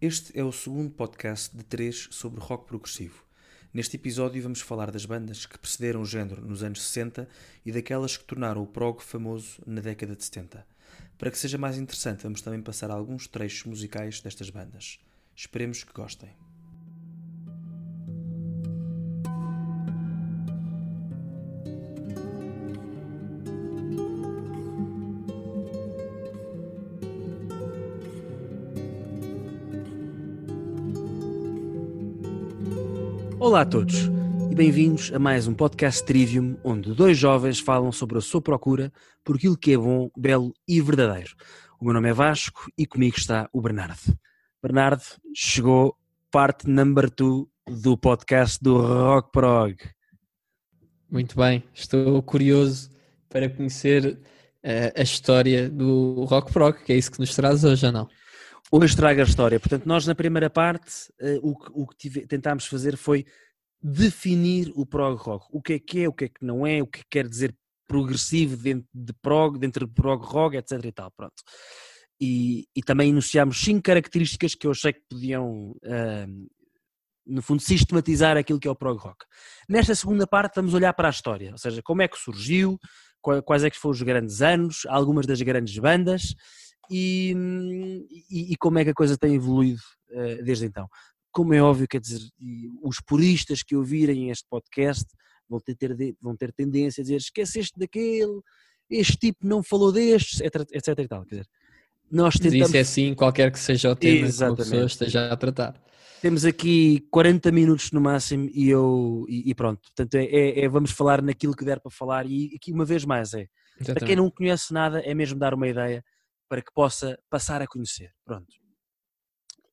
Este é o segundo podcast de três sobre rock progressivo. Neste episódio vamos falar das bandas que precederam o género nos anos 60 e daquelas que tornaram o prog famoso na década de 70. Para que seja mais interessante, vamos também passar alguns trechos musicais destas bandas. Esperemos que gostem. Olá a todos e bem-vindos a mais um podcast Trivium, onde dois jovens falam sobre a sua procura por aquilo que é bom, belo e verdadeiro. O meu nome é Vasco e comigo está o Bernardo. Bernardo, chegou parte number two do podcast do Rock Prog. Muito bem, estou curioso para conhecer uh, a história do Rock Prog, que é isso que nos traz hoje, ou não? Hoje traga a história. Portanto, nós na primeira parte uh, o que, o que tive, tentámos fazer foi definir o prog rock. O que é que é, o que é que não é, o que quer dizer progressivo dentro de prog, dentro de prog rock, etc e tal, pronto. E, e também enunciámos cinco características que eu achei que podiam, uh, no fundo, sistematizar aquilo que é o prog rock. Nesta segunda parte vamos olhar para a história, ou seja, como é que surgiu, quais é que foram os grandes anos, algumas das grandes bandas, e, e, e, como é que a coisa tem evoluído uh, desde então. Como é óbvio, quer dizer, os puristas que ouvirem este podcast vão ter, ter, vão ter tendência a dizer esqueceste daquele, este tipo não falou destes, etc, etc e tal. Quer dizer, nós tentamos... Isso é assim, qualquer que seja o tema Exatamente. que a pessoa esteja a tratar. Temos aqui 40 minutos no máximo e eu e, e pronto. Portanto, é, é, é, vamos falar naquilo que der para falar e aqui uma vez mais é. Exatamente. Para quem não conhece nada, é mesmo dar uma ideia para que possa passar a conhecer. Pronto.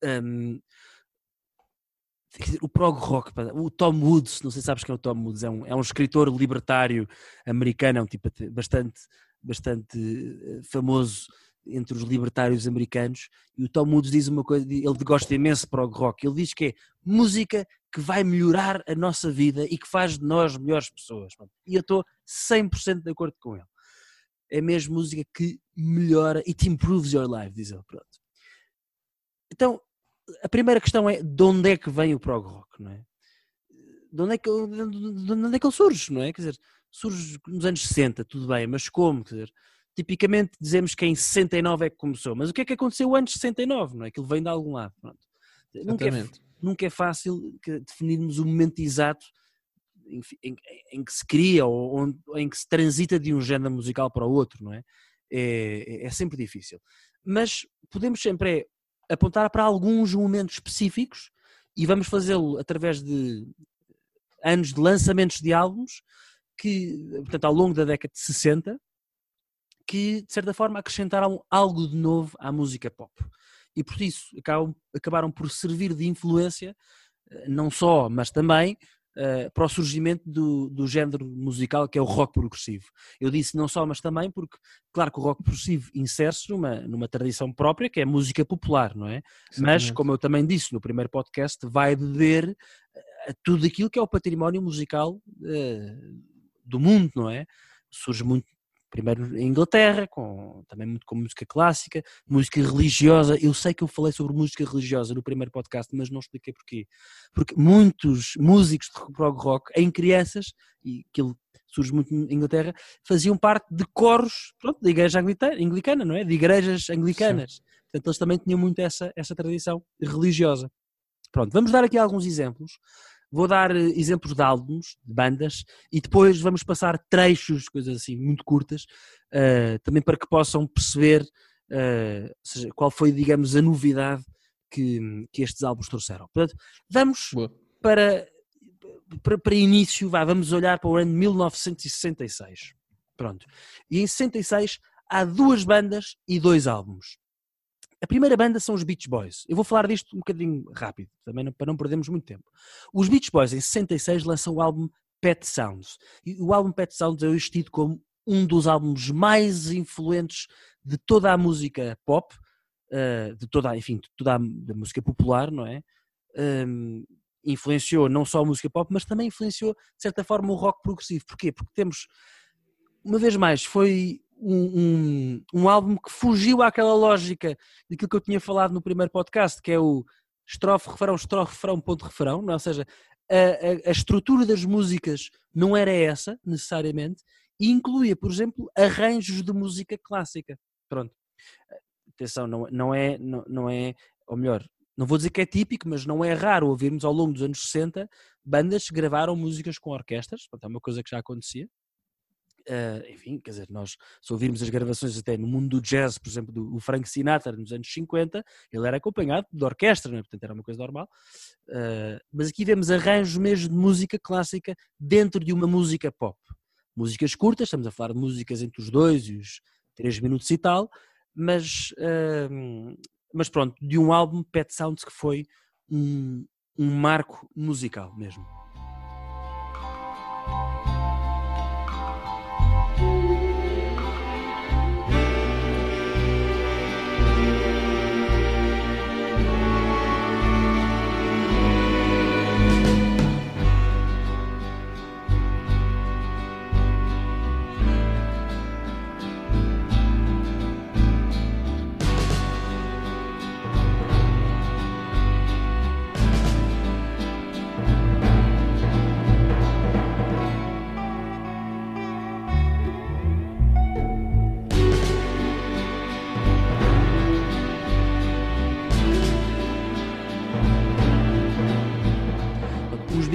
Um, o prog rock, o Tom Woods, não sei se sabes quem é o Tom Woods, é um, é um escritor libertário americano, é um tipo bastante, bastante eh, famoso entre os libertários americanos, e o Tom Woods diz uma coisa, ele gosta imenso de prog rock, ele diz que é música que vai melhorar a nossa vida e que faz de nós melhores pessoas. E eu estou 100% de acordo com ele é mesmo música que melhora, it improves your life, diz ele. Pronto. Então, a primeira questão é de onde é que vem o prog rock, não é? De onde é que, de onde é que ele surge, não é? Quer dizer, surge nos anos 60, tudo bem, mas como? Quer dizer, tipicamente dizemos que em 69 é que começou, mas o que é que aconteceu antes de 69, não é? Aquilo vem de algum lado, pronto. Nunca é, nunca é fácil definirmos o momento exato em, em, em, que se cria ou, em que se transita de um género musical para o outro, não é? É, é, é sempre difícil. Mas podemos sempre é, apontar para alguns momentos específicos e vamos fazê-lo através de anos de lançamentos de álbuns que, portanto, ao longo da década de 60, que de certa forma acrescentaram algo de novo à música pop. E por isso acabaram por servir de influência, eh, não só, mas também uh, para o surgimento do, do género musical que é o rock progressivo. Eu disse não só, mas também porque, claro que o rock progressivo insere-se numa, numa tradição própria que é música popular, não é? Exatamente. Mas, como eu também disse no primeiro podcast, vai beber a tudo aquilo que é o património musical uh, do mundo, não é? Surge muito primeiro em Inglaterra, com, também muito com música clássica, música religiosa. Eu sei que eu falei sobre música religiosa no primeiro podcast, mas não expliquei porquê. Porque muitos músicos de prog rock, em crianças, e aquilo surge muito em Inglaterra, faziam parte de coros pronto, da igreja anglicana, não é? De igrejas anglicanas. Sim. Portanto, eles também tinham muito essa, essa tradição religiosa. Pronto, vamos dar aqui alguns exemplos Vou dar eh, exemplos de álbuns, de bandas, e depois vamos passar trechos, coisas assim muito curtas, uh, também para que possam perceber uh, seja, qual foi, digamos, a novidade que, que estes álbuns trouxeram. Portanto, vamos para, para, para, início, vá, vamos olhar para o ano de 1966. Pronto. E em 66 há duas bandas e dois álbuns. A primeira banda são os Beach Boys. Eu vou falar disto um bocadinho rápido, também para não perdermos muito tempo. Os Beach Boys, em 66, lançam o álbum Pet Sounds. E o álbum Pet Sounds é tido como um dos álbuns mais influentes de toda a música pop, uh, de toda, enfim, de toda a, música popular, não é? Um, influenciou não só a música pop, mas também influenciou, de certa forma, o rock progressivo. Porquê? Porque temos, uma vez mais, foi um, um, um, álbum que fugiu àquela lógica daquilo que eu tinha falado no primeiro podcast, que é o estrofe, refrão, estrofe, refrão, ponto, refrão, não? É? ou seja, a, a, a, estrutura das músicas não era essa, necessariamente, e incluía, por exemplo, arranjos de música clássica. Pronto. Atenção, não, não, é, não, não é, ou melhor, não vou dizer que é típico, mas não é raro ouvirmos ao longo dos anos 60 bandas que gravaram músicas com orquestras, é uma coisa que já acontecia. Uh, enfim, quer dizer, nós se ouvirmos as gravações até no mundo do jazz, por exemplo, do Frank Sinatra nos anos 50, ele era acompanhado de orquestra, é? portanto era uma coisa normal. Uh, mas aqui vemos arranjos mesmo de música clássica dentro de uma música pop. Músicas curtas, estamos a falar de músicas entre os dois e os três minutos e tal, mas uh, mas pronto, de um álbum Pet Sounds que foi um, um marco musical mesmo.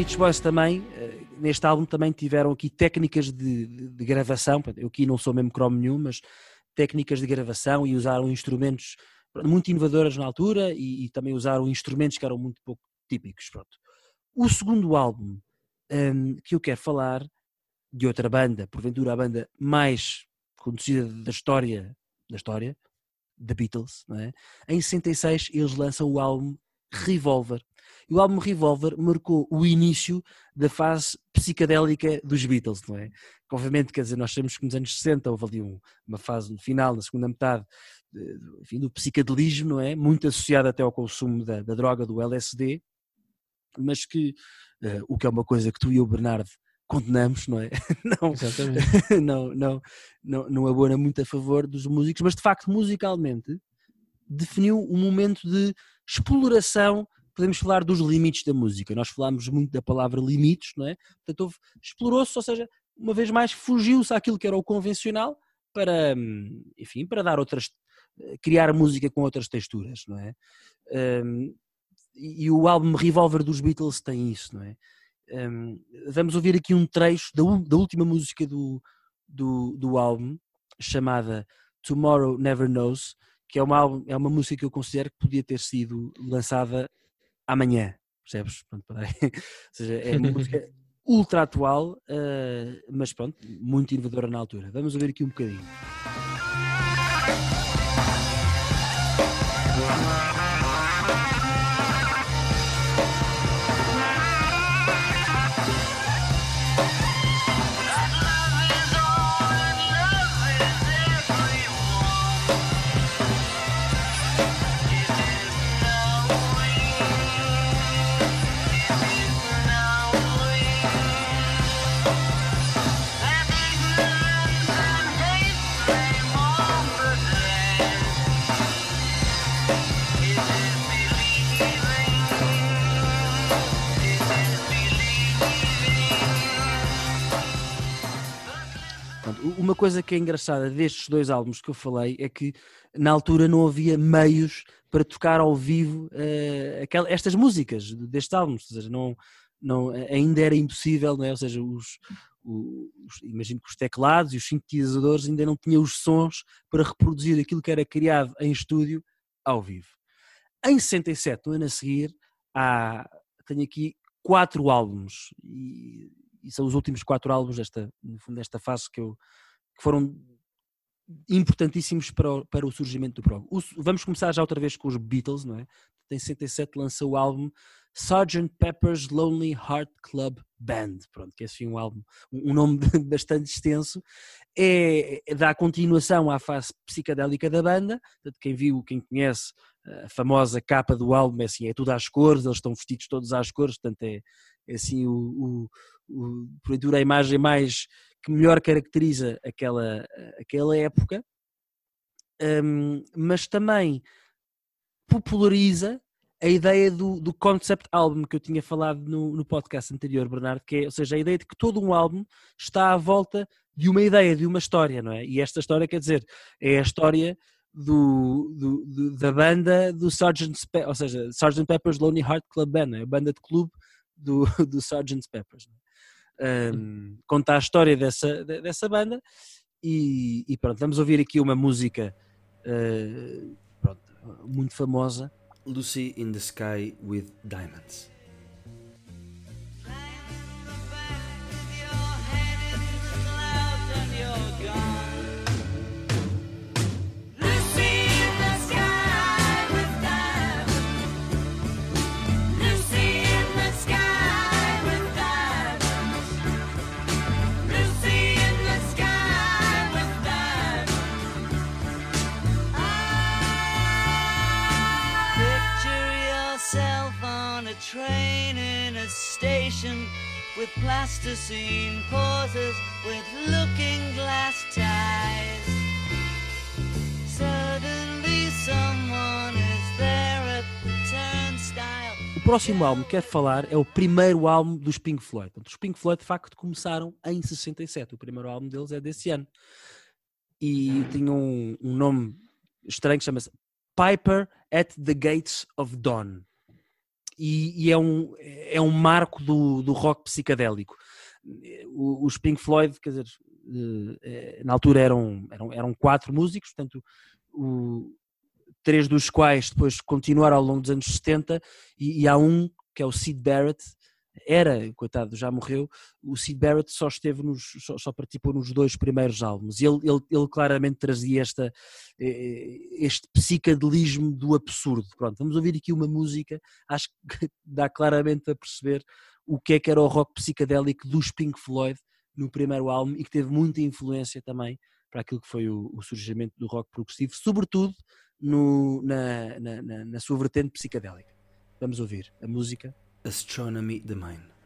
Beach Boys também, eh, neste álbum também tiveram aqui técnicas de, de, gravação, eu aqui não sou mesmo cromo nenhum, mas técnicas de gravação e usaram instrumentos muito inovadoras na altura e, e também usaram instrumentos que eram muito pouco típicos. Pronto. O segundo álbum um, que eu quero falar de outra banda, porventura a banda mais conhecida da história, da história, The Beatles, não é? em 66 eles lançam o álbum Revolver, e o álbum Revolver marcou o início da fase psicadélica dos Beatles, não é? Que, obviamente, quer dizer, nós sabemos que nos anos 60 houve ali um, uma fase no final, na segunda metade, enfim, do psicadelismo, não é? Muito associado até ao consumo da, da droga do LSD, mas que, uh, o que é uma coisa que tu e o Bernardo condenamos, não é? Não, não, não, não, não abona muito a favor dos músicos, mas de facto, musicalmente, definiu um momento de exploração podemos falar dos limites da música. Nós falámos muito da palavra limites, não é? Portanto, explorou-se, ou seja, uma vez mais fugiu-se àquilo que era o convencional para, hum, enfim, para dar outras, eh, criar música com outras texturas, não é? Um, e o álbum Revolver dos Beatles tem isso, não é? Um, vamos ouvir aqui um trecho da, da última música do, do, do álbum, chamada Tomorrow Never Knows, que é uma, é uma música que eu considero que podia ter sido lançada amanhã, percebes? Pronto, Ou seja, é uma música ultra atual, uh, mas pronto, muito inovadora na altura. Vamos ouvir aqui um bocadinho. Uma coisa que é engraçada destes dois álbuns que eu falei é que na altura não havia meios para tocar ao vivo uh, estas músicas destes álbuns, ou seja, não, não, ainda era impossível, não é? ou seja, os, os, imagino que os teclados e os sintetizadores ainda não tinham os sons para reproduzir aquilo que era criado em estúdio ao vivo. Em 67, no ano a seguir, há, tenho aqui quatro álbuns e, e, são os últimos quatro álbuns desta, no fundo, desta fase que eu, que foram importantíssimos para o, para o surgimento do prog. vamos começar já outra vez com os Beatles, não é? Em 67 lança o álbum Sgt. Pepper's Lonely Heart Club Band, pronto, que é assim um álbum, um nome bastante extenso, é, é dá continuação à fase psicadélica da banda, portanto, quem viu, quem conhece a famosa capa do álbum é assim, é tudo às cores, eles estão vestidos todos às cores, portanto é, é assim o, o, o, a imagem mais que melhor caracteriza aquela, aquela época, um, mas também populariza a ideia do, do concept album que eu tinha falado no, no podcast anterior, Bernardo, que é, ou seja, a ideia de que todo um álbum está à volta de uma ideia, de uma história, não é? E esta história, quer dizer, é a história do, do, do da banda do Sgt. Pe ou seja, Sgt. Pepper's Lonely Heart Club Band, é? a banda de clube do, do Sgt. Pepper's. É? Um, conta a história dessa, dessa banda e, e, pronto, vamos ouvir aqui uma música uh, pronto, muito famosa Lucy in the Sky with Diamonds. Próximo álbum que quero falar é o primeiro álbum dos Pink Floyd. Os Pink Floyd de facto começaram em 67. O primeiro álbum deles é desse ano. E tinha um, um nome estranho que chama-se Piper at the Gates of Dawn e, e é, um, é um marco do, do rock psicadélico. Os Pink Floyd, quer dizer, eh, na altura eram, eram, eram quatro músicos, portanto, o, três dos quais depois continuaram ao longo dos anos 70, e, e há um que é o Sid Barrett, era, coitado, já morreu, o Sid Barrett só esteve nos, só, só participou nos dois primeiros álbuns, ele, ele, ele claramente trazia esta, eh, este psicadelismo do absurdo. Pronto, vamos ouvir aqui uma música, acho que dá claramente a perceber o que é que era o rock psicadélico dos Pink Floyd no primeiro álbum e que teve muita influência também para aquilo que foi o, o surgimento do rock progressivo, sobretudo no, na, na, na, na sua vertente psicadélica. Vamos ouvir a música Astronomy the Mind.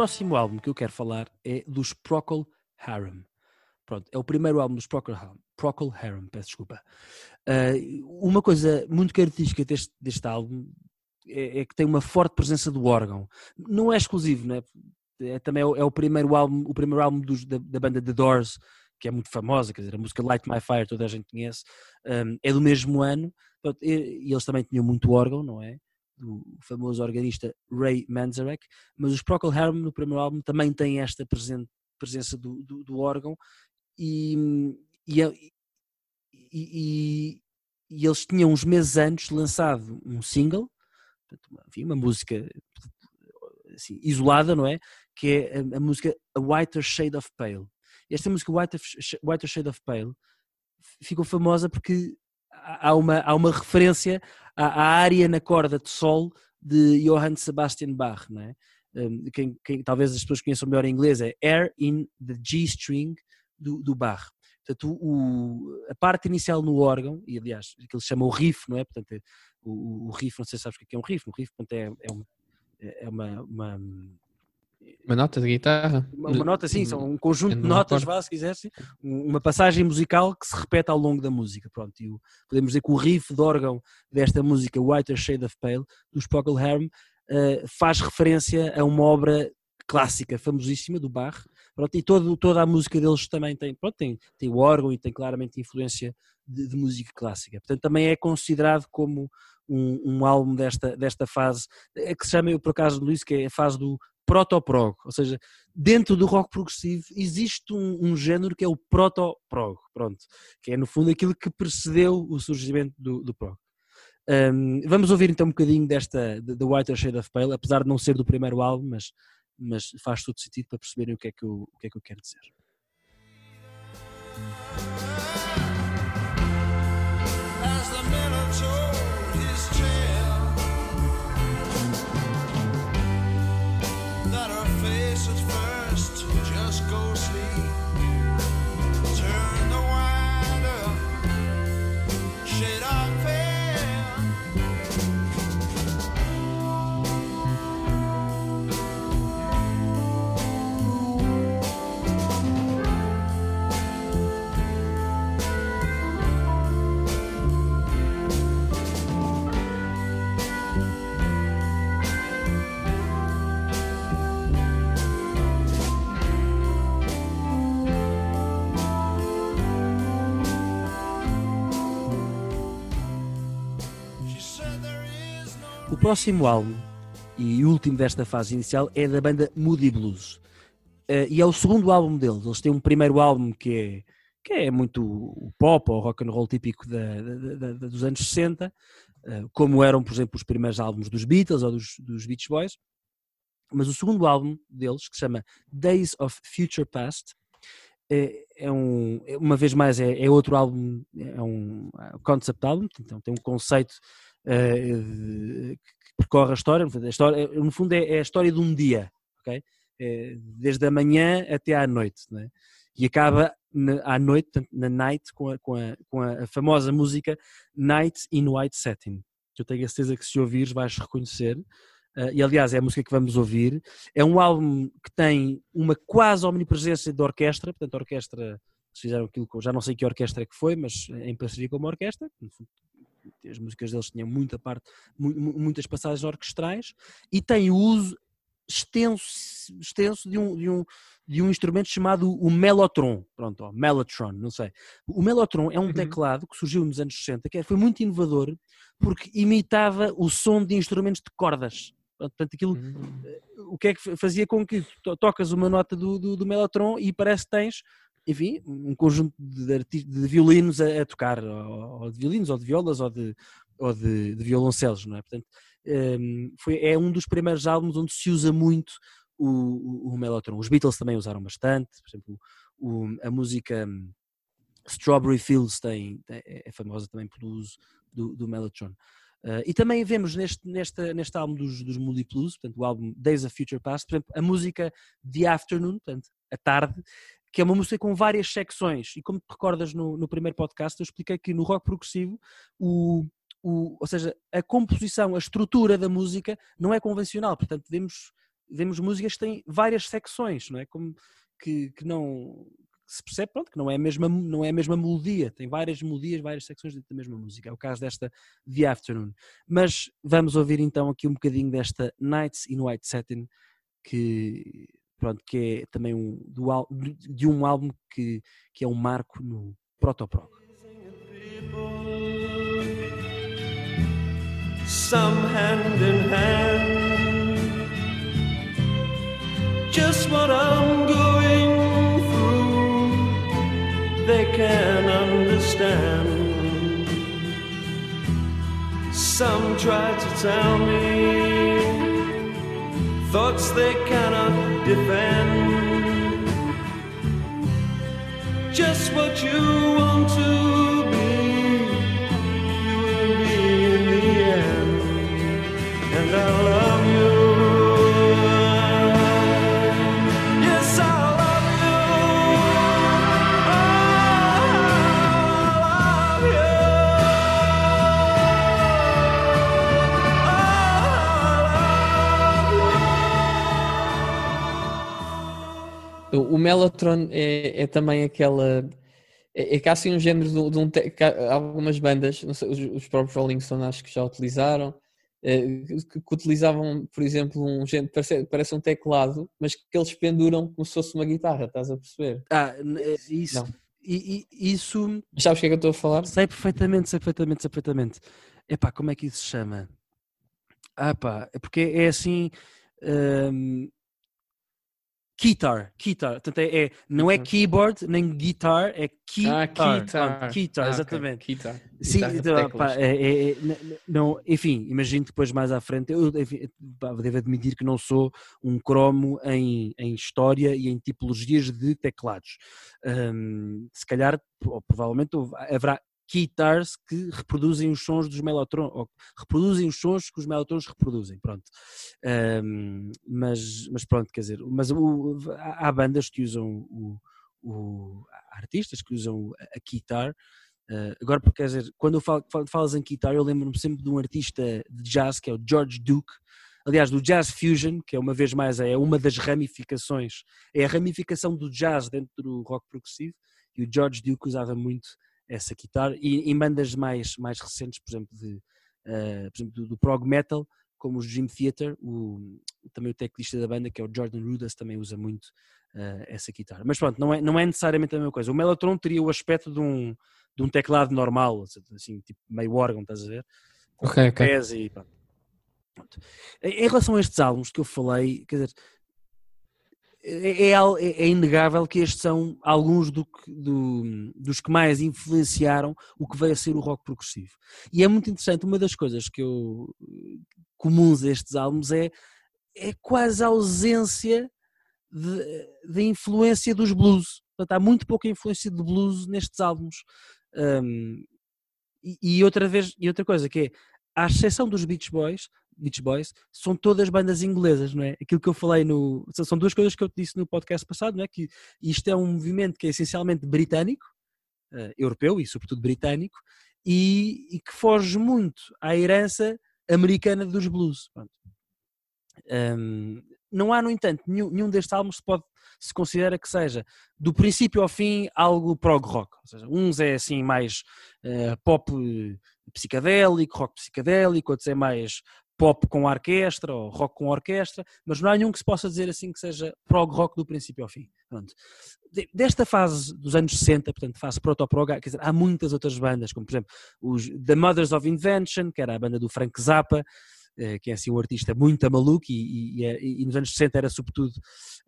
Próximo álbum que eu quero falar é dos Procol Harum. Pronto, é o primeiro álbum dos Procol Harum. Procol Harum, peço desculpa. Uh, uma coisa muito característica deste, deste álbum é, é, que tem uma forte presença do órgão. Não é exclusivo, né? é também é o, é o primeiro álbum, o primeiro álbum dos, da, da, banda The Doors, que é muito famosa, quer dizer, a música Light My Fire toda a gente conhece, um, é do mesmo ano, e, e eles também tinham muito órgão, não é? Do famoso organista Ray Manzarek, mas os Procol Harum no primeiro álbum também têm esta presença do, do, do órgão e, e, e, e, eles tinham uns meses antes lançado um single, enfim, uma música assim, isolada, não é? Que é a, a, música A Whiter Shade of Pale. Esta música Whiter, Whiter Shade of Pale ficou famosa porque há uma, há uma referência à, à área na corda de sol de Johann Sebastian Bach, não é? Um, quem, quem, talvez as pessoas conheçam melhor em inglês é Air in the G-string do, do Bach. Portanto, o, a parte inicial no órgão, e aliás, que ele chama o riff, não é? Portanto, o, o riff, não sei se sabes o que é, é um riff, um riff portanto, é, é, é uma, uma uma nota de guitarra? Uma, uma nota, sim, são um conjunto de notas, vá, se quiser, sim. uma passagem musical que se repete ao longo da música. Pronto, e o, podemos dizer que o riff de órgão desta música, Whiter Shade of Pale, dos Procol Harum, uh, faz referência a uma obra clássica, famosíssima, do Bach. Pronto, e todo, toda a música deles também tem, pronto, tem, tem o órgão e tem claramente influência de, de música clássica. Portanto, também é considerado como um, um álbum desta, desta fase, é que se chama, eu por acaso, Luís, que é a fase do proto-prog, ou seja, dentro do rock progressivo existe um, um género que é o proto-prog, pronto, que é no fundo aquilo que precedeu o surgimento do, do prog. Um, vamos ouvir então um bocadinho desta The Whiter Shade of Pale, apesar de não ser do primeiro álbum, mas, mas faz todo sentido para perceberem o que é que eu, o que é que eu quero dizer. Próximo álbum e último desta fase inicial é da banda Moody Blues. Uh, e é o segundo álbum deles. Eles têm um primeiro álbum que é, que é muito o pop ou rock and roll típico da, da, da, dos anos 60, uh, eh, como eram, por exemplo, os primeiros álbuns dos Beatles ou dos, dos Beach Boys. Mas o segundo álbum deles, que se chama Days of Future Past, é, é um, é, uma vez mais, é, é outro álbum, é um concept álbum, então tem um conceito uh, que percorre a história. A história no fundo, é, é, a história de um dia, ok? É, desde a manhã até à noite, é? E acaba na, à noite, na night, com a, com, a, com a famosa música Night in White Satin, que eu tenho a certeza que se ouvires vais reconhecer. Uh, e aliás é a música que vamos ouvir. É um álbum que tem uma quase omnipresença de orquestra, portanto, a orquestra fizeram aquilo já não sei que orquestra é que foi, mas em parceria com uma orquestra, as músicas deles tinham muita parte, muitas passagens orquestrais e tem o uso extenso, extenso de, um, de, um, de um instrumento chamado o Mellotron, pronto, ó, Mellotron, não sei. O Mellotron é um uhum. teclado que surgiu nos anos 60, que foi muito inovador porque imitava o som de instrumentos de cordas. Portanto, aquilo, uhum. o que é que fazia com que tocas uma nota do, do, do Mellotron e parece que tens enfim, um conjunto de, de violinos a, a tocar, ou, ou, de violinos, ou de violas, ou de, ou de, de violoncelos, não é? Portanto, um, foi, é um dos primeiros álbuns onde se usa muito o, o, o Mellotron. Os Beatles também usaram bastante, por exemplo, o, a música hum, Strawberry Fields tem, é, é famosa também pelo uso do, do Mellotron. Uh, e também vemos neste, neste, neste álbum dos, dos Moody Blues, portanto, o álbum Days of Future Past, por exemplo, a música The Afternoon, portanto, a tarde, que é uma música com várias secções. E como te recordas no, no primeiro podcast, eu expliquei que no rock progressivo, o, o, ou seja, a composição, a estrutura da música não é convencional. Portanto, vemos, vemos músicas que têm várias secções, não é? Como que, que não se percebe pronto, que não é, a mesma, não é a mesma melodia, tem várias melodias, várias secções da mesma música. É o caso desta The Afternoon. Mas vamos ouvir então aqui um bocadinho desta Nights in White Satin, que pronto, que é também um, do, de um álbum que, que é um marco no Protoprog. Some hand in hand Just what I'm going through They can understand Some try to tell me thoughts they cannot defend. Just what you want to be, you will be in the end. And I love O Mellotron é, é também aquela. É, é que há assim um género de, de um. Te, algumas bandas, sei, os, os, próprios Rolling Stones acho que já utilizaram, é, que, que, utilizavam, por exemplo, um género, parece, parece um teclado, mas que eles penduram como se fosse uma guitarra, estás a perceber? Ah, eh, isso. E, e, isso. Sabes o que é que eu estou a falar? Sei perfeitamente, sei perfeitamente, sei perfeitamente. Epá, como é que isso se chama? Ah pá, é porque é assim. Hum, Guitar, guitar. Portanto, é, é, não é keyboard nem guitar, é guitar. Ah, guitar. guitar, ah, exatamente. Okay. Guitar. Sim, então, pá, é, é, é não, enfim, imagino depois mais à frente, eu enfim, devo admitir que não sou um cromo em, em história e em tipologias de teclados. Se calhar, ou provavelmente, haverá guitars que reproduzem os sons dos melotrons, ou reproduzem os sons que os melotrons reproduzem, pronto. Um, mas, mas pronto, quer dizer, mas o, há bandas que usam o, o artistas que usam a guitar. Uh, agora, quer dizer, quando eu falo, falas em guitar, eu lembro-me sempre de um artista de jazz que é o George Duke, aliás, do Jazz Fusion, que é uma vez mais é uma das ramificações, é a ramificação do jazz dentro do rock progressivo, e o George Duke usava muito essa guitarra e em bandas mais, mais recentes, por exemplo, de, uh, por exemplo do, do, prog metal, como os Dream Theater, o, também o teclista da banda, que é o Jordan Rudess, também usa muito uh, essa guitarra. Mas pronto, não é, não é necessariamente a mesma coisa. O Mellotron teria o aspecto de um, de um teclado normal, assim, tipo meio órgão, estás a ver? Ok, ok. E, pronto. Em relação a estes álbuns que eu falei, quer dizer, é, é, é, inegável que estes são alguns do que, do, dos que mais influenciaram o que veio a ser o rock progressivo. E é muito interessante, uma das coisas que eu comuns a estes álbuns é, é quase a ausência de influência dos blues. Portanto, há muito pouca influência de blues nestes álbuns. Um, e, e, outra vez, e outra coisa que é, à exceção dos Beach Boys, Beach Boys, são todas bandas inglesas, não é? Aquilo que eu falei no. São duas coisas que eu te disse no podcast passado, não é? Que isto é um movimento que é essencialmente britânico, uh, europeu e sobretudo britânico, e, e, que foge muito à herança americana dos blues. Um, não há, no entanto, nenhum, nenhum destes álbuns se pode se considera que seja do princípio ao fim algo prog rock. Ou seja, uns é assim mais uh, pop psicadélico, rock psicadélico, outros é mais pop com orquestra ou rock com orquestra, mas não há nenhum que se possa dizer assim que seja prog rock do princípio ao fim. Pronto. Desta fase dos anos 60, portanto, fase proto-prog, quer dizer, há muitas outras bandas, como por exemplo os The Mothers of Invention, que era a banda do Frank Zappa, eh, que é assim um artista muito maluco e, e, é, e, nos anos 60 era sobretudo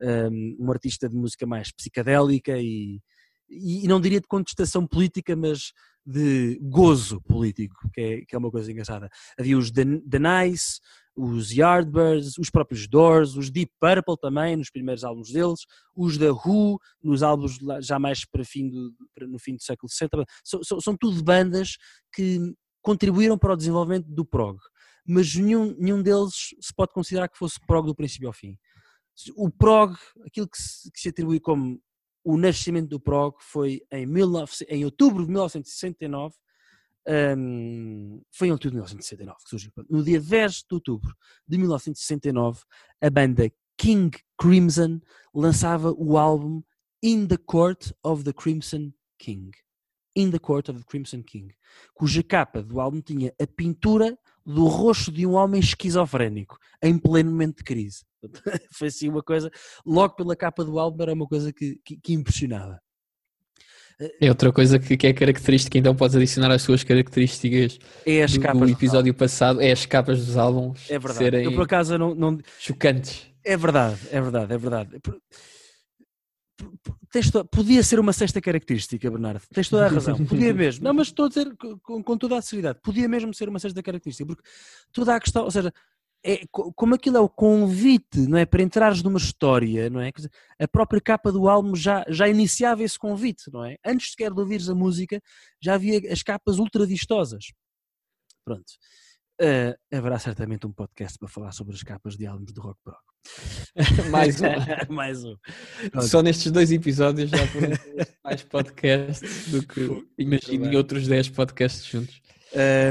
um, um artista de música mais psicadélica e, e não diria de contestação política, mas de gozo político, que é, que é uma coisa engraçada. Havia os The, The Nice, os Yardbirds, os próprios Doors, os Deep Purple também, nos primeiros álbuns deles, os da Who, nos álbuns já mais para fim do, para, no fim do século LX. São, são, são tudo bandas que contribuíram para o desenvolvimento do prog, mas nenhum, nenhum deles se pode considerar que fosse prog do princípio ao fim. O prog, aquilo que se, que se atribui como o nascimento do prog foi em, 19, em outubro de 1969, um, foi em outubro de 1969 que surgiu. No dia 10 de outubro de 1969, a banda King Crimson lançava o álbum In the Court of the Crimson King. In the Court of the Crimson King, cuja capa do álbum tinha a pintura do rosto de um homem esquizofrénico em pleno momento de crise. Foi assim uma coisa, logo pela capa do álbum, era uma coisa que, que, que impressionava. É outra coisa que, que, é característica, então podes adicionar as suas características é as capas do episódio passado, é as capas dos álbuns é verdade. serem Eu, por acaso não, não... chocantes. É verdade, é verdade, é verdade. Podia ser uma sexta característica, Bernardo. Tens toda a razão. Podia mesmo. Não, mas estou a dizer com, com toda a seriedade. Podia mesmo ser uma sexta característica, porque toda a questão, ou seja, é, como aquilo é o convite, não é? Para entrares numa história, não é? A própria capa do álbum já, já iniciava esse convite, não é? Antes sequer de ouvires a música, já havia as capas ultra vistosas. Pronto. Uh, haverá certamente um podcast para falar sobre as capas de álbuns de rock prog. mais um. mais um. Só nestes dois episódios já foram mais podcasts do que imagino em outros 10 podcasts juntos.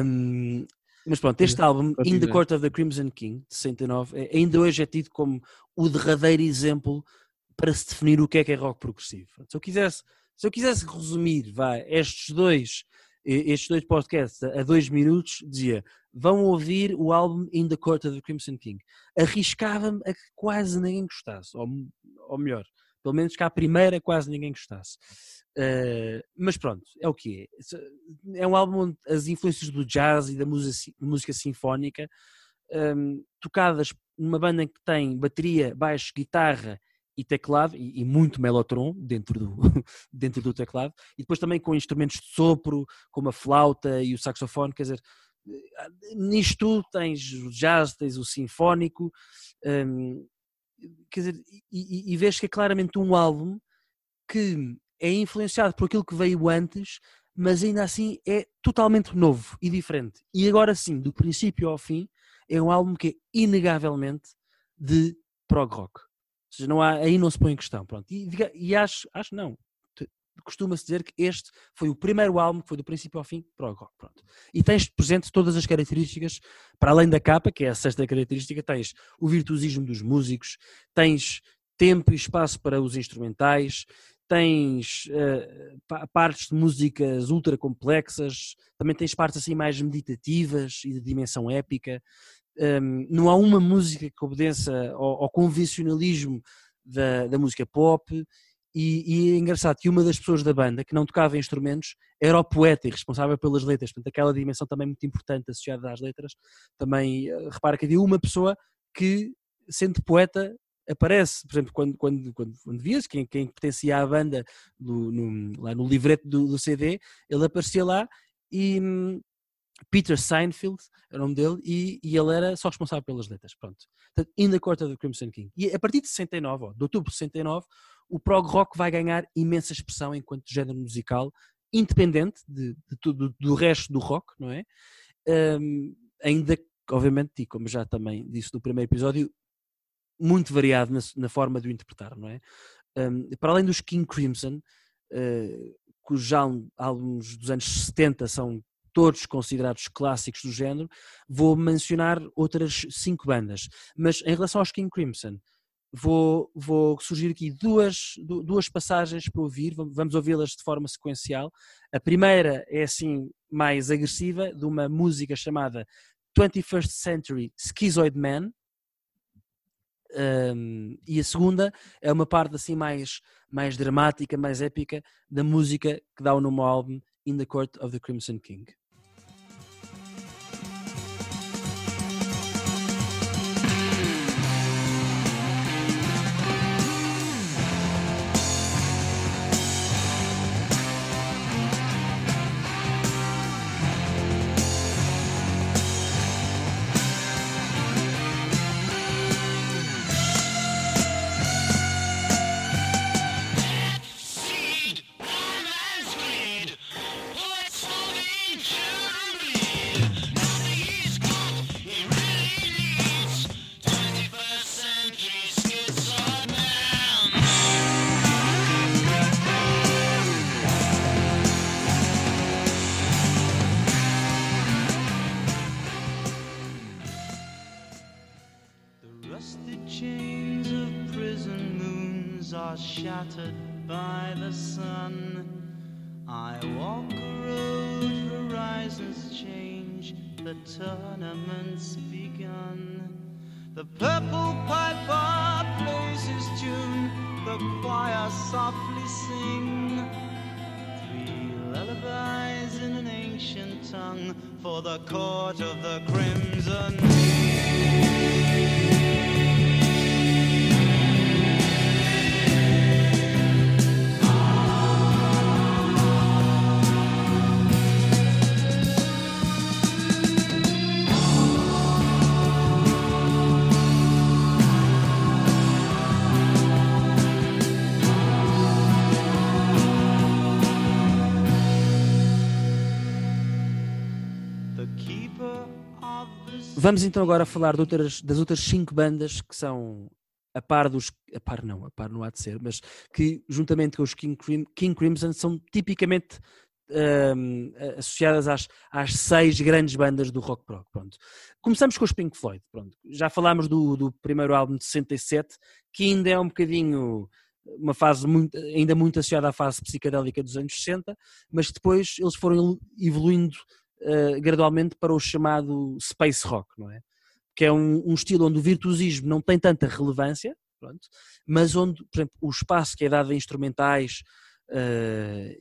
Um, mas pronto, este álbum, In the Court of the Crimson King, de 69, é, ainda hoje é tido como o derradeiro exemplo para se definir o que é que é rock progressivo. Se eu quisesse, se eu quisesse resumir vai, estes dois estes dois podcasts a dois minutos, dizia vão ouvir o álbum In the Court of the Crimson King. Arriscava-me a que quase ninguém gostasse, ou, ou melhor, pelo menos que à primeira quase ninguém gostasse. Uh, mas pronto, é o que é. É um álbum onde as influências do jazz e da música, música sinfónica um, ehm, tocadas numa banda que tem bateria, baixo, guitarra e teclado, e, e, muito melotron dentro do, dentro do teclado, e depois também com instrumentos de sopro, como a flauta e o saxofone, quer dizer, nisto tudo tens o jazz, tens o sinfónico, um, quer dizer, e, e, e vês que é claramente um álbum que é influenciado por aquilo que veio antes, mas ainda assim é totalmente novo e diferente. E agora sim, do princípio ao fim, é um álbum que é inegavelmente de prog rock. Ou seja, não há, aí não se põe em questão. Pronto. E, e acho, acho não, costuma-se dizer que este foi o primeiro álbum que foi do princípio ao fim prog rock. Pronto. E tens presente todas as características, para além da capa, que é a sexta característica, tens o virtuosismo dos músicos, tens tempo e espaço para os instrumentais, tens uh, partes de músicas ultra complexas, também tens partes assim mais meditativas e de dimensão épica. Um, não há uma música que obedeça ao, ao convencionalismo da, da, música pop. E, e, é engraçado que uma das pessoas da banda que não tocava instrumentos era o poeta e responsável pelas letras, portanto, aquela dimensão também muito importante associada às letras. Também uh, repara que havia uma pessoa que, sendo poeta, aparece, por exemplo, quando, quando, quando, quando vias quem, quem pertencia à banda no, no, lá no livreto do, do, CD, ele aparecia lá e hum, Peter Seinfeld era o nome dele e, e, ele era só responsável pelas letras, pronto. Portanto, in the Court of the Crimson King. E a partir de 69, ó, de outubro de 69, o prog rock vai ganhar imensa expressão enquanto género musical, independente de, de, do, do resto do rock, não é? Um, ainda obviamente, e como já também disse no primeiro episódio, muito variado na, na forma de o interpretar, não é? Um, para além dos King Crimson, uh, cujos álbuns dos anos 70 são todos considerados clássicos do género, vou mencionar outras cinco bandas. Mas em relação aos King Crimson, vou, vou surgir aqui duas, duas passagens para ouvir, vamos ouvi-las de forma sequencial. A primeira é assim mais agressiva, de uma música chamada 21st Century Schizoid Man, um, e a segunda é uma parte assim mais, mais dramática, mais épica da música que dá o nome ao álbum In the Court of the Crimson King. choir softly sing three lullabies in an ancient tongue for the court of the crimson. Vamos então agora falar outras, das outras cinco bandas que são a par dos. A par não, a par não há de ser, mas que juntamente com os King, Crim, King Crimson são tipicamente um, associadas às, às seis grandes bandas do rock prog. Pronto. Começamos com os Pink Floyd. Pronto. Já falámos do, do primeiro álbum de 67, que ainda é um bocadinho uma fase muito, ainda muito associada à fase psicadélica dos anos 60, mas depois eles foram evoluindo uh, gradualmente para o chamado space rock, não é? Que é um, um estilo onde o virtuosismo não tem tanta relevância, pronto, mas onde, por exemplo, o espaço que é dado a instrumentais uh,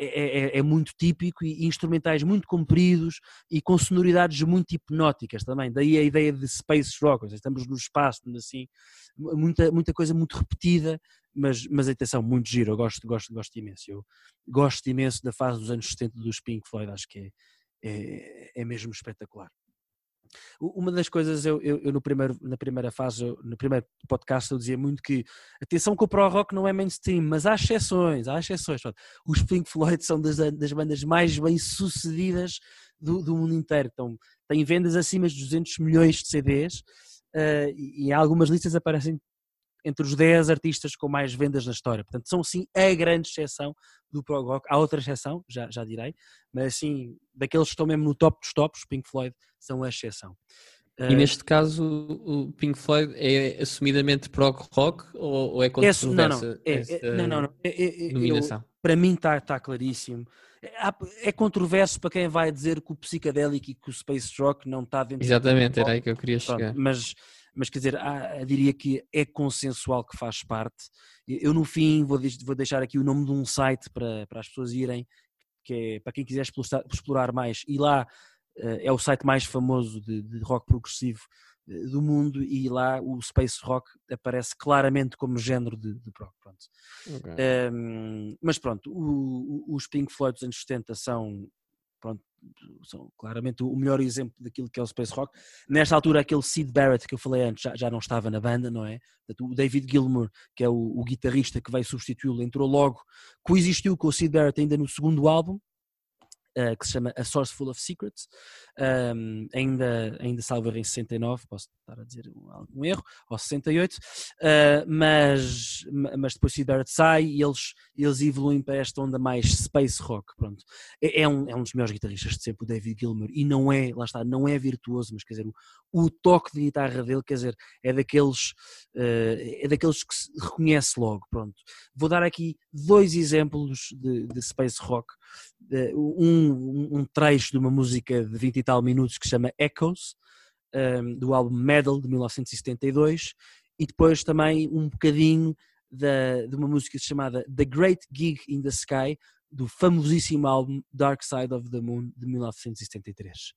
é, é, é, muito típico e instrumentais muito compridos e com sonoridades muito hipnóticas também. Daí a ideia de space rock, seja, estamos no espaço, assim, muita, muita coisa muito repetida, mas, mas atenção, muito giro, eu gosto, gosto, gosto imenso. Eu gosto imenso da fase dos anos 70 dos Pink Floyd, acho que é, é, é mesmo espetacular. Uma das coisas, eu, eu, eu, no primeiro, na primeira fase, eu, no primeiro podcast, eu dizia muito que atenção que o Pro Rock não é mainstream, mas há exceções, há exceções. Os Pink Floyd são das, das bandas mais bem sucedidas do, do, mundo inteiro. Então, têm vendas acima de 200 milhões de CDs uh, e em algumas listas aparecem entre os 10 artistas com mais vendas na história. Portanto, são sim a grande exceção do prog rock. Há outra exceção, já, já direi, mas assim, daqueles que estão mesmo no top dos tops, Pink Floyd são a exceção. E uh, neste caso, o Pink Floyd é assumidamente prog rock ou, ou é controversa não, não, é, é, não, não, não. É, é, é? Eu, para mim está tá claríssimo. É, é controverso para quem vai dizer que o psicadélico e que o space rock não está dentro Exatamente, era aí que eu queria chegar. Pronto, mas mas quer dizer, há, diria que é consensual que faz parte. Eu, no fim, vou, vou deixar aqui o nome de um site para, para as pessoas irem, que é para quem quiser explorar, mais, e lá uh, é o site mais famoso de, de rock progressivo uh, do mundo, e lá o Space Rock aparece claramente como género de, de rock. Pronto. Okay. Um, mas pronto, o, o, os Pink Floyd dos anos 70 são pronto, são claramente o melhor exemplo daquilo que é o Space Rock. Nesta altura, aquele Sid Barrett que eu falei antes já, já não estava na banda, não é? o David Gilmour, que é o, o guitarrista que vai substituí-lo, entrou logo, coexistiu com o Sid Barrett ainda no segundo álbum, uh, que se chama A Source Full of Secrets, um, ainda, ainda salvo em 69, posso estar a dizer algum erro, ou 68, uh, ah, mas, mas depois Sid Barrett sai e eles, eles evoluem para esta onda mais space rock, pronto. É, é, um, é um dos melhores guitarristas de sempre, o David Gilmour, e não é, lá está, não é virtuoso, mas quer dizer, o, o toque de guitarra dele, quer dizer, é daqueles, uh, é daqueles que se reconhece logo, pronto. Vou dar aqui dois exemplos de, de space rock, uh, um, trecho de uma música de 20 e tal minutos que se chama Echoes, um, do álbum Medal de 1972, e depois também um bocadinho da, de uma música chamada The Great Gig in the Sky, do famosíssimo álbum Dark Side of the Moon de 1973.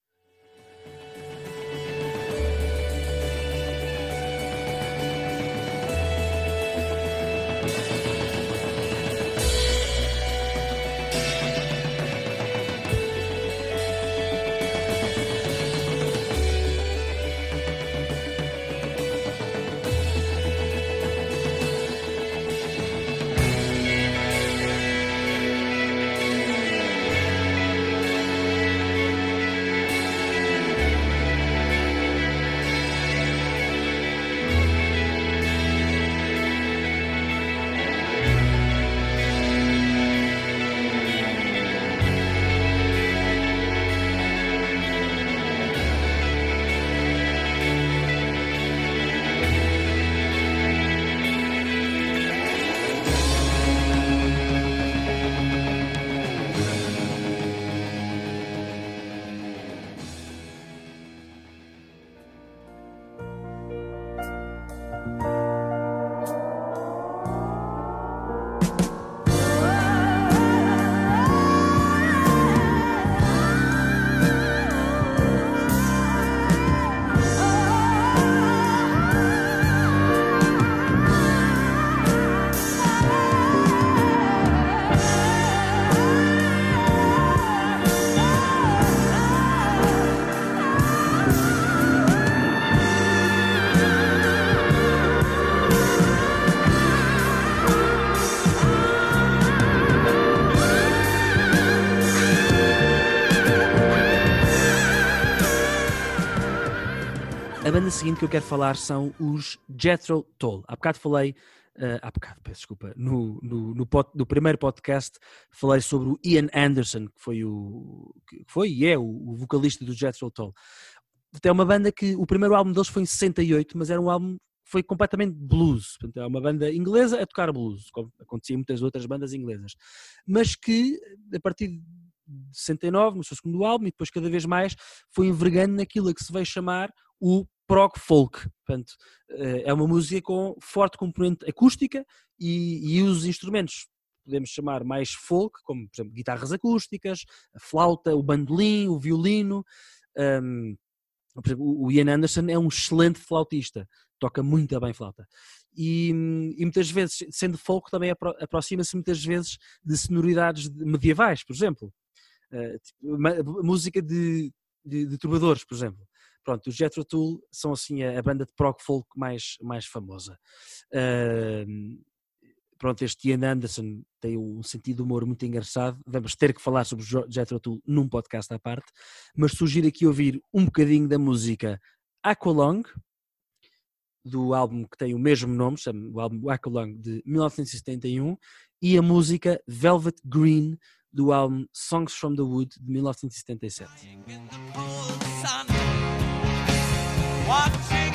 Banda seguinte que eu quero falar são os Jethro Tull. Há bocado falei, uh, há bocado, peço desculpa, no, no, no, pod, no, primeiro podcast falei sobre o Ian Anderson, que foi o que foi e é o, o vocalista do Jethro Tull. É uma banda que o primeiro álbum deles foi em 68, mas era um álbum foi completamente blues. Portanto, é uma banda inglesa a tocar blues, como acontecia em muitas outras bandas inglesas. Mas que, a partir de 69, no seu segundo álbum, e depois cada vez mais, foi envergando naquilo que se veio chamar o prog folk. Portanto, eh, é uma música com forte componente acústica e, e os instrumentos podemos chamar mais folk, como por exemplo guitarras acústicas, a flauta, o bandolim, o violino. Um, por exemplo, o Ian Anderson é um excelente flautista, toca muito bem flauta. E, e muitas vezes, sendo folk, também aproxima-se muitas vezes de sonoridades medievais, por exemplo. Uh, tipo, música de, de, de, trovadores, por exemplo. Pronto, os Jethro Tull são assim a, a, banda de prog folk mais, mais famosa. Uh, pronto, este Ian Anderson tem um sentido de humor muito engraçado. Vamos ter que falar sobre o Jethro Tull num podcast à parte, mas sugiro aqui ouvir um bocadinho da música Aqualong, do álbum que tem o mesmo nome, o álbum Aqualung de 1971, e a música Velvet Green do álbum Songs from the Wood de 1977. Da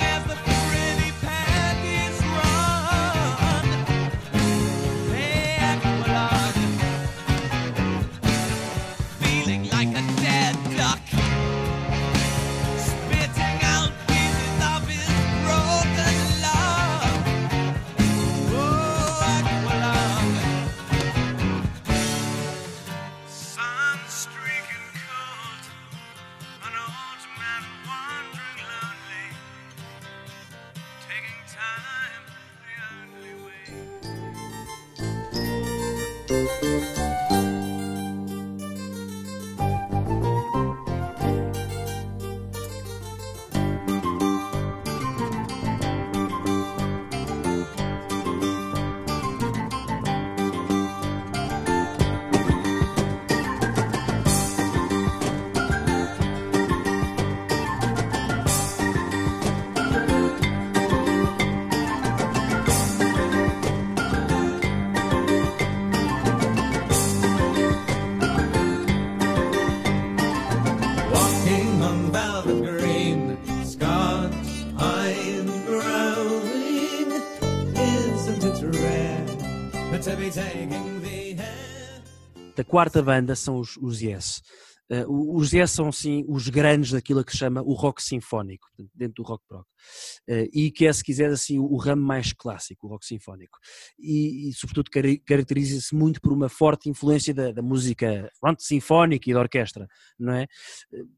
quarta banda são os, os Yes. Uh, os Yes são sim os grandes daquilo que se chama o rock sinfónico, dentro do rock prog, uh, e que é, se quiser, assim, o, ramo mais clássico, o rock sinfónico, e, e sobretudo caracteriza-se muito por uma forte influência da, da música pronto, sinfónica e da orquestra, não é?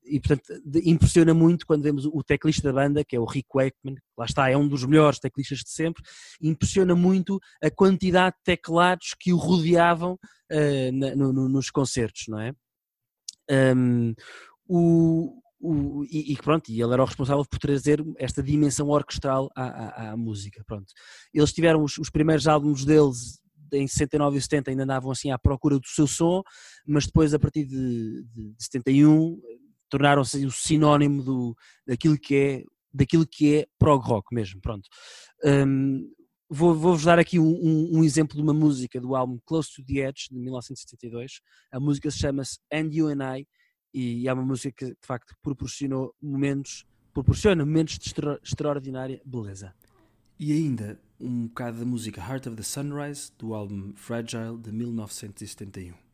E portanto impressiona muito quando vemos o teclista da banda, que é o Rick Wakeman, lá está, é um dos melhores teclistas de sempre, impressiona muito a quantidade de teclados que o rodeavam uh, na, no, nos concertos, não é? Um, o, o, e, e, pronto, e ele era o responsável por trazer esta dimensão orquestral à, à, à música, pronto. Eles tiveram os, os, primeiros álbuns deles em 69 e 70 ainda andavam assim à procura do seu som, mas depois a partir de, de, de 71 tornaram-se o sinónimo do, daquilo que é daquilo que é prog rock mesmo, pronto. Um, Vou-vos vou dar aqui um, um, um, exemplo de uma música do álbum Close to the Edge, de 1972. A música se chama-se And You and I, e é uma música que de facto proporcionou momentos, proporciona momentos de extra, extraordinária beleza. E ainda um bocado da música Heart of the Sunrise, do álbum Fragile, de 1971.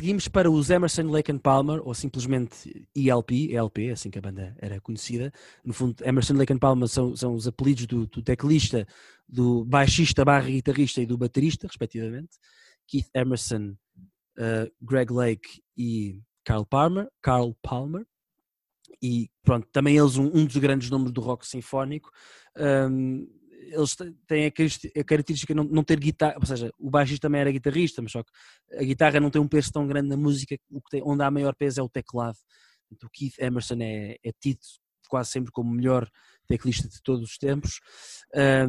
Seguimos para os Emerson Lake and Palmer, ou simplesmente ELP, ELP, assim que a banda era conhecida. No fundo, Emerson Lake and Palmer são, são os apelidos do, do teclista, do baixista, barra guitarrista e do baterista, respectivamente. Keith Emerson, uh, Greg Lake e Carl Palmer. Carl Palmer. E pronto, também eles um, um dos grandes nomes do rock sinfónico. Um, eles têm a característica de não, não ter guitarra, ou seja, o baixista também era guitarrista, mas só que a guitarra não tem um peso tão grande na música, o que tem, onde há maior peso é o teclado. o Keith Emerson é, é tido quase sempre como o melhor teclista de todos os tempos.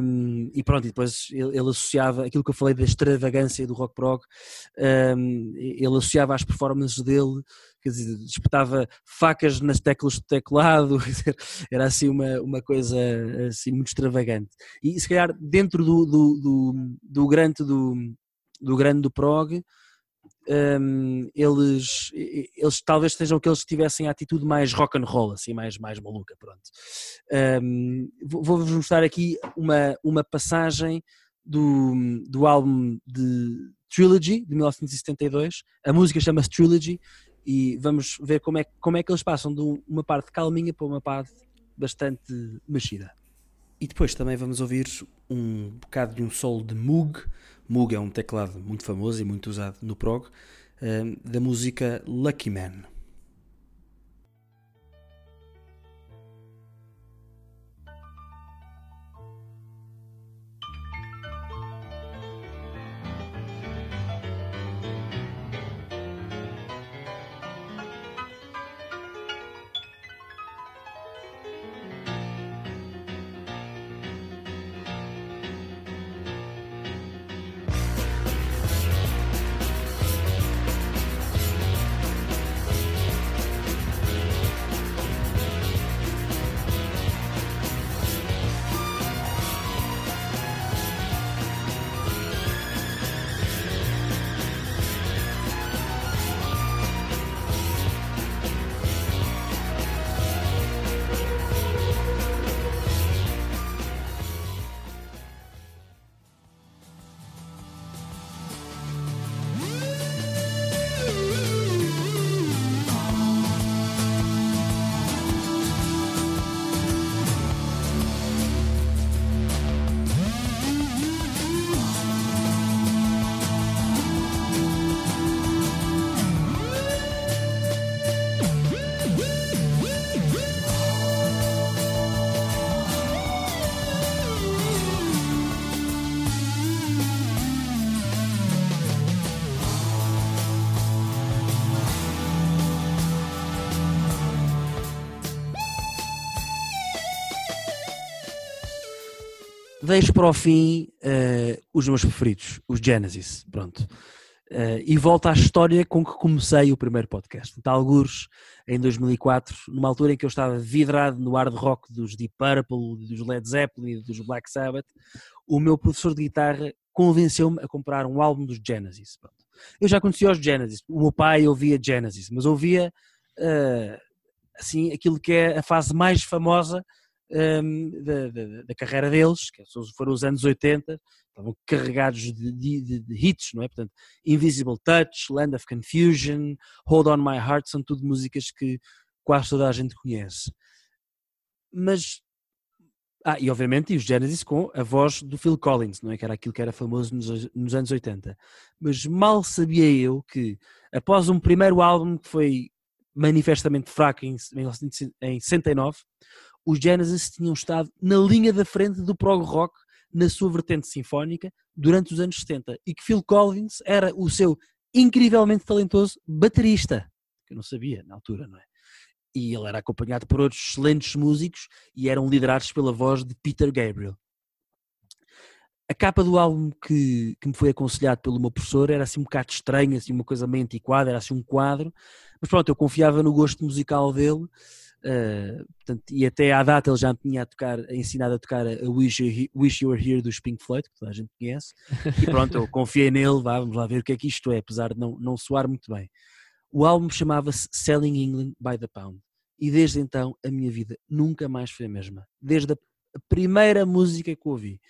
Um, e pronto, e depois ele, ele, associava aquilo que eu falei da extravagância do rock prog, um, ele associava às performances dele, quer dizer, facas nas teclas do teclado, era assim uma, uma coisa assim muito extravagante. E se calhar dentro do, do, do, do grande do, do grande do prog, um, eles, eles talvez sejam que tivessem a atitude mais rock and roll, assim, mais, mais maluca, pronto. Um, Vou-vos mostrar aqui uma, uma passagem do, do álbum de Trilogy, de 1972, a música chama-se Trilogy, e vamos ver como é, como é que eles passam de uma parte calminha para uma parte bastante mexida. E depois também vamos ouvir um bocado de um solo de Moog, Moog é um teclado muito famoso e muito usado no prog, eh, da música Lucky Man. Deixo para o fim uh, os meus preferidos, os Genesis, pronto. Uh, e volto à história com que comecei o primeiro podcast. De alguns em 2004, numa altura em que eu estava vidrado no hard rock dos Deep Purple, dos Led Zeppelin e dos Black Sabbath, o meu professor de guitarra convenceu-me a comprar um álbum dos Genesis. Pronto. Eu já conhecia os Genesis, o meu pai ouvia Genesis, mas ouvia uh, assim aquilo que é a fase mais famosa um, da, da, da, carreira deles, que foram os anos 80, estavam carregados de, de, de, hits, não é? Portanto, Invisible Touch, Land of Confusion, Hold On My Heart, são tudo músicas que quase toda a gente conhece. Mas, ah, e obviamente, e os Genesis com a voz do Phil Collins, não é? Que era aquilo que era famoso nos, nos anos 80. Mas mal sabia eu que, após um primeiro álbum que foi manifestamente fraco em, em 69, os Genesis tinham estado na linha da frente do prog rock na sua vertente sinfónica durante os anos 70 e que Phil Collins era o seu incrivelmente talentoso baterista, que eu não sabia na altura, não é? E ele era acompanhado por outros excelentes músicos e eram liderados pela voz de Peter Gabriel. A capa do álbum que, que me foi aconselhado pelo meu professor era assim um bocado estranha, assim uma coisa meio antiquada, era assim um quadro, mas pronto, eu confiava no gosto musical dele Uh, portanto, e até à data ele já me tinha a tocar, ensinado a tocar a Wish You, Wish you Were Here dos Pink Floyd, que toda a gente conhece, e pronto, eu confiei nele, vá, vamos lá ver o que é que isto é, apesar de não, não soar muito bem. O álbum chamava-se Selling England by the Pound, e desde então a minha vida nunca mais foi a mesma. Desde a primeira música que ouvi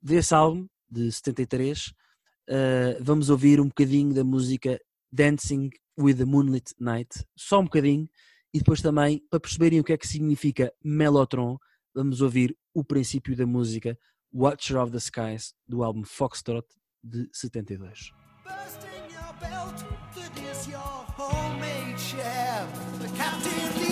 desse álbum, de 73, uh, vamos ouvir um bocadinho da música Dancing with the Moonlit Night, só um bocadinho, e depois também, para perceberem o que é que significa Mellotron, vamos ouvir o princípio da música Watcher of the Skies, do álbum Foxtrot de 72. Bernardo,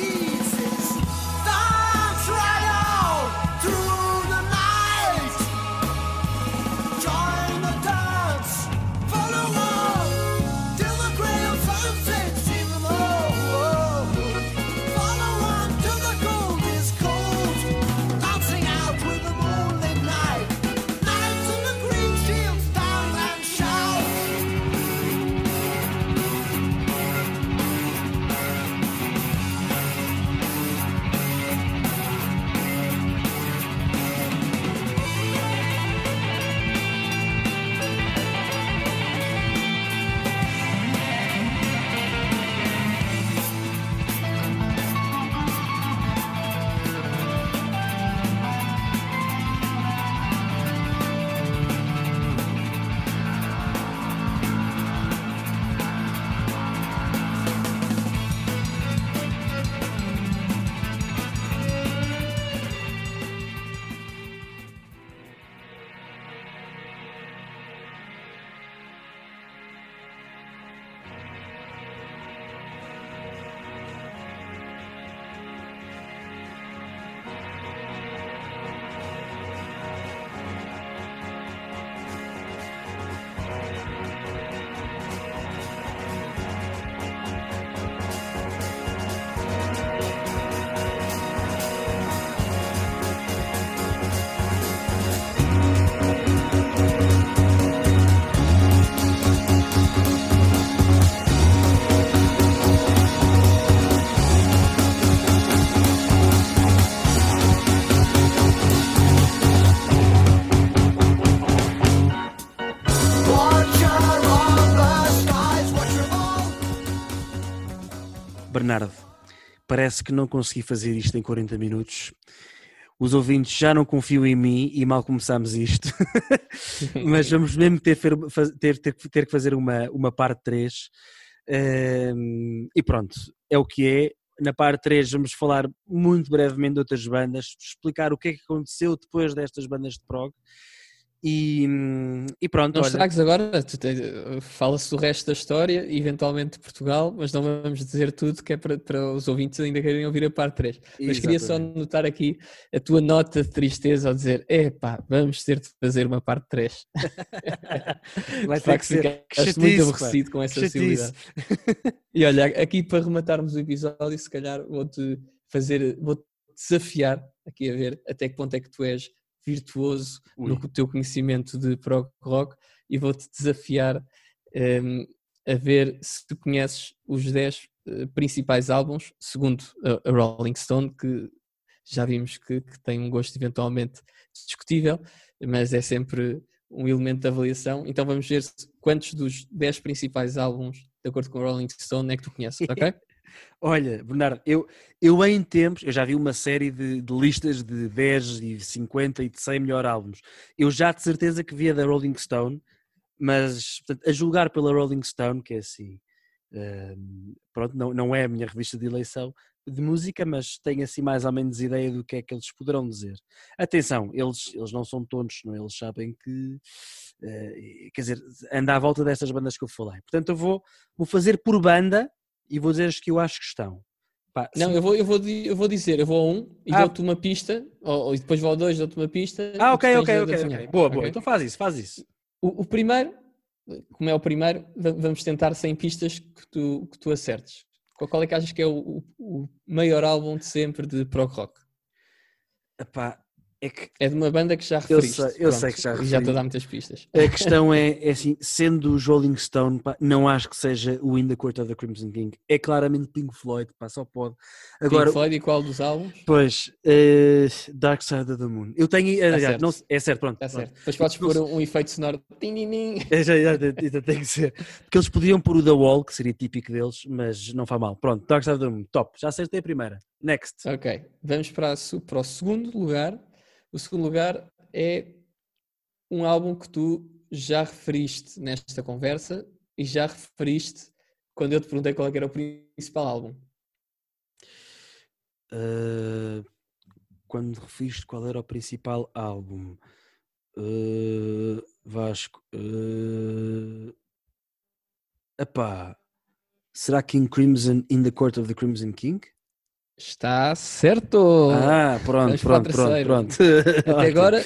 parece que não consegui fazer isto em 40 minutos. Os ouvintes já não confiam em mim e mal começamos isto. Mas vamos mesmo ter, ter, ter, ter, que fazer uma, uma parte 3. Um, e pronto, é o que é. Na parte 3 vamos falar muito brevemente de outras bandas, explicar o que é que aconteceu depois destas bandas de prog e, e pronto. Não estragues agora, fala-se do resto da história, eventualmente de Portugal, mas não vamos dizer tudo que é para, para os ouvintes ainda querem ouvir a parte 3. Mas Exatamente. queria só notar aqui a tua nota de tristeza ao dizer: epá, vamos ter de fazer uma parte 3. Vai ter que ser. Estás muito aborrecido pá. com essa possibilidade. e olha, aqui para rematarmos o episódio, se calhar vou-te fazer, vou-te desafiar aqui a ver até que ponto é que tu és virtuoso Ui. no teu conhecimento de prog rock e vou-te desafiar um, ehm, a ver se tu conheces os 10 uh, eh, principais álbuns, segundo a, a, Rolling Stone, que já vimos que, que, tem um gosto eventualmente discutível, mas é sempre um elemento de avaliação. Então vamos ver quantos dos 10 principais álbuns, de acordo com a Rolling Stone, é que tu conheces, ok? Olha, Bernardo, eu, eu em tempos, eu já vi uma série de, de, listas de 10 e 50 e de 100 melhor álbuns. Eu já de certeza que via da Rolling Stone, mas portanto, a julgar pela Rolling Stone, que é assim, uh, pronto, não, não é a minha revista de eleição de música, mas tenho assim mais ou menos ideia do que é que eles poderão dizer. Atenção, eles, eles não são tontos, não? É? eles sabem que, uh, quer dizer, anda à volta destas bandas que eu falei. Portanto, eu vou, vou fazer por banda e vou dizer as que eu acho que estão. Pá, não, eu vou, eu, vou, eu vou dizer, eu vou a um e ah. dou-te uma pista, ou, ou, depois vou ao dois, dou-te uma pista. Ah, ok, ok, ok. okay. Boa, boa. Okay. Então faz isso, faz isso. O, o, primeiro, como é o primeiro, vamos tentar sem pistas que tu, que tu acertes. Qual é que achas que é o, o maior álbum de sempre de prog rock? Epá, é, que, é de uma banda que já referiste. Eu sei, eu sei que já referi. E já estou a dar muitas pistas. A questão é, é assim, sendo os Rolling Stone, pá, não acho que seja o In the Court of the Crimson King. É claramente Pink Floyd, pá, só pode. Agora, Pink Floyd e qual dos álbuns? Pois, uh, Dark Side of the Moon. Eu tenho... Uh, já, não, é certo, pronto. É certo. Depois podes pôr um, um efeito sonoro. É, já, já, já, tem que ser. Porque eles podiam pôr o The Wall, que seria típico deles, mas não faz mal. Pronto, Dark Side of the Moon, top. Já acertei a primeira. Next. Ok, vamos para, para o segundo lugar o segundo lugar é um álbum que tu já referiste nesta conversa e já referiste quando eu te perguntei qual é era o principal álbum. Uh, quando referiste qual era o principal álbum, uh, Vasco, uh, epá, será King Crimson in the Court of the Crimson King? Está certo! Ah, pronto, pronto, pronto, pronto. Até agora,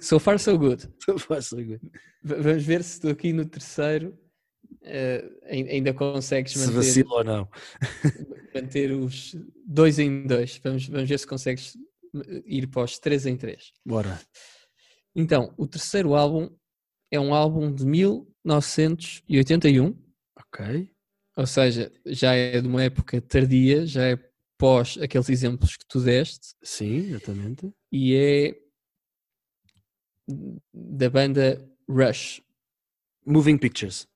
so far so good. So far so good. Vamos ver se estou aqui no terceiro uh, ainda consegues manter. Se vacila ou não. manter os dois em dois. Vamos, vamos ver se consegues ir para os três em três. Bora. Então, o terceiro álbum é um álbum de 1981. Ok. Ou seja, já é de uma época tardia, já é pós aqueles exemplos que tu deste. Sim, exatamente. E é da banda Rush. Moving Pictures.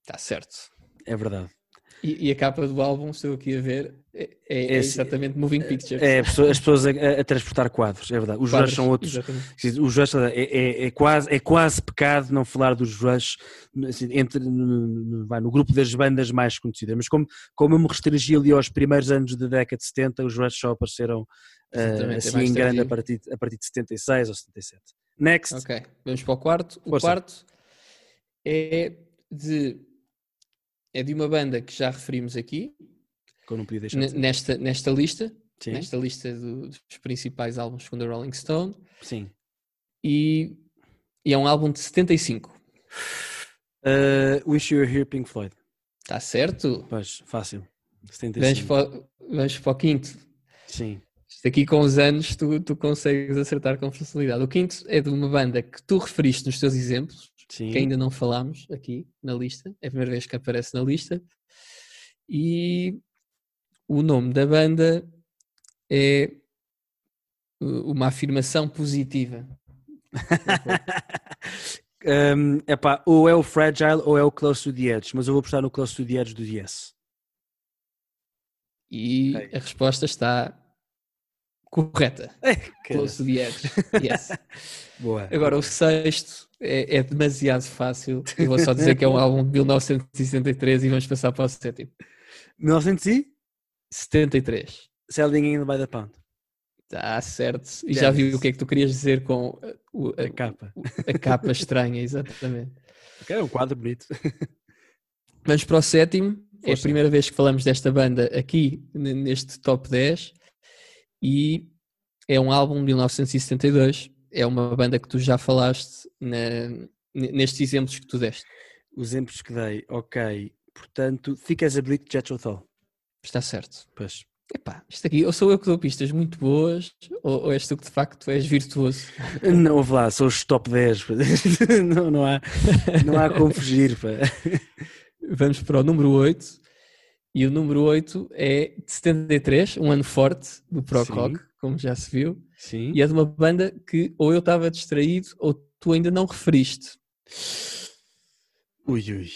Está certo. É verdade. E, e, a capa do álbum, estou aqui a ver, é, é, é, é exatamente Moving é, Pictures. É, as pessoas a, a, transportar quadros, é verdade. Os quadros, Rush são outros. Exatamente. Os Rush é, é, é, quase, é quase pecado não falar dos Rush assim, entre, no, no, no, grupo das bandas mais conhecidas. Mas como, como eu me restringi ali aos primeiros anos da década de 70, os Rush só apareceram uh, assim em grande a partir, a partir de 76 ou 77. Next. Ok, vamos para o quarto. O Força. quarto é de é de uma banda que já referimos aqui. Que eu não podia deixar de nesta, nesta lista. Sim. Nesta lista do, dos principais álbuns segundo a Rolling Stone. Sim. E, e é um álbum de 75. Uh, Wish You Were Here, Pink Floyd. Está certo? Pois, fácil. 75. Vamos para, vamos para o quinto. Sim. Isto aqui com os anos tu, tu consegues acertar com facilidade. O quinto é de uma banda que tu referiste nos teus exemplos, Sim. que ainda não falámos aqui na lista, é a primeira vez que aparece na lista. E o nome da banda é uma afirmação positiva. um, epá, ou é o Fragile ou é o Close to the Edge, mas eu vou apostar no Close to the Edge do Yes. E okay. a resposta está correta. É, Close to the Edge. Yes. Boa. Agora, o sexto é, é, demasiado fácil. Eu vou só dizer que é um álbum de 1963 e vamos passar para o sétimo. 1973. Selling in by the Pound. Está certo. E yes. já viu o que é que tu querias dizer com o, a, a, capa. a capa estranha, exatamente. É um quadro bonito. Vamos para o sétimo. Força. É a primeira vez que falamos desta banda aqui neste top 10 e é um álbum de 1972 é uma banda que tu já falaste na, nestes exemplos que tu deste. Os exemplos que dei, ok. Portanto, ficas a Bleak Jethro Tull. Está certo. Pois. Epá, isto aqui, ou sou eu que dou pistas muito boas, ou, ou és tu que de facto és virtuoso? Não, ouve lá, sou os top 10. não, não, há, não há como fugir. Pá. Vamos para o número 8. E o número 8 é de 73, um ano forte do Pro Rock, como já se viu. Sim. E é de uma banda que ou eu estava distraído ou tu ainda não referiste. Ui, ui.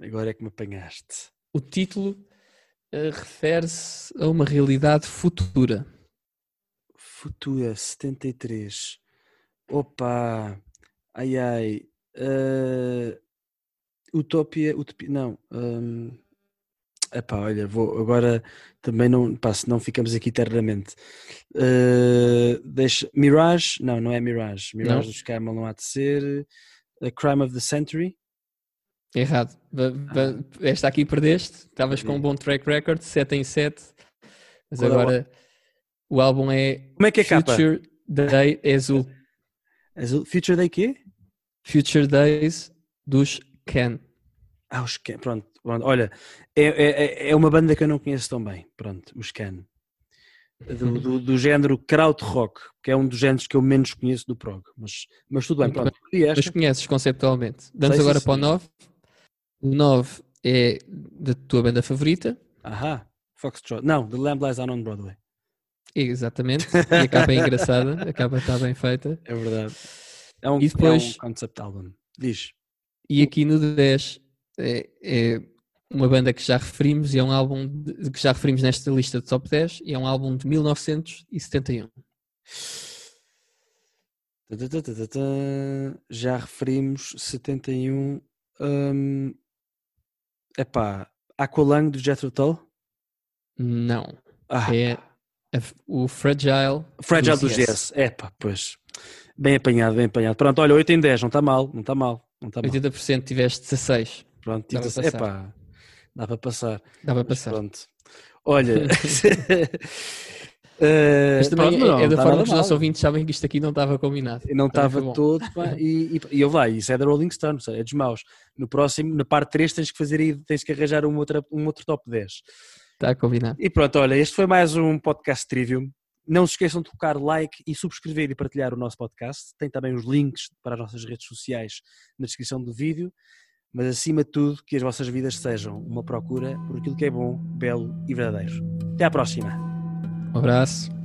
Agora é que me apanhaste. O título uh, refere-se a uma realidade futura. Futura, 73. Opa! Ai ai. Uh, utopia, utopia. Não. Um, Epá, olha, vou agora também não, pá, não ficamos aqui eternamente. Uh, deixa, Mirage, não, não é Mirage. Mirage não. dos Camel não há de ser. A Crime of the Century. Errado. Ah. Esta aqui perdeste. Estavas com um bom track record, 7 em 7. Mas Qual agora é o... o álbum é. Como é que é Future capa? Day é azul. Azul? Future Day quê? Future Days dos Ken. Ah, os Ken, pronto. Pronto. Olha, é, é, é, é uma banda que eu não conheço tão bem. Pronto, os Ken. Do, do, do, género krautrock, que é um dos géneros que eu menos conheço do prog. Mas, mas tudo bem, pronto. Mas conheces conceptualmente. Damos agora para o 9. O 9 é da tua banda favorita. Ahá, Foxtrot. Não, The Lamb Lies Down on Broadway. Exatamente. E a capa é engraçada, a capa está bem feita. É verdade. É um, e depois, é um concept album. Diz. E aqui no 10 é, é, uma banda que já referimos e é um álbum de, que já referimos nesta lista de top 10 e é um álbum de 1971. Já referimos 71. Um, É pá, Aqualung do Jethro Tull? Não. Ah. É o Fragile. Fragile dos Yes. É pá, pois. Bem apanhado, bem apanhado. Pronto, olha, 8 em 10, não está mal, não está mal. Não está mal. 80% tiveste 16. Pronto, é pá, dá para passar. Dá para passar. Pronto. Olha. Uh, Mas também pronto, é, é, da forma que os nossos ouvintes sabem que isto aqui não estava combinado. Não estava todo, pá, e, e, e eu lá, isso é da Rolling Stones, é dos maus. No próximo, na parte 3, tens que fazer aí, tens que arranjar um outro, um outro top 10. Está combinado. E pronto, olha, este foi mais um podcast Trivium. Não se esqueçam de colocar like e subscrever e partilhar o nosso podcast. Tem também os links para as nossas redes sociais na descrição do vídeo. Mas acima de tudo, que as vossas vidas sejam uma procura por aquilo que é bom, belo e verdadeiro. Até à próxima. Um abraço.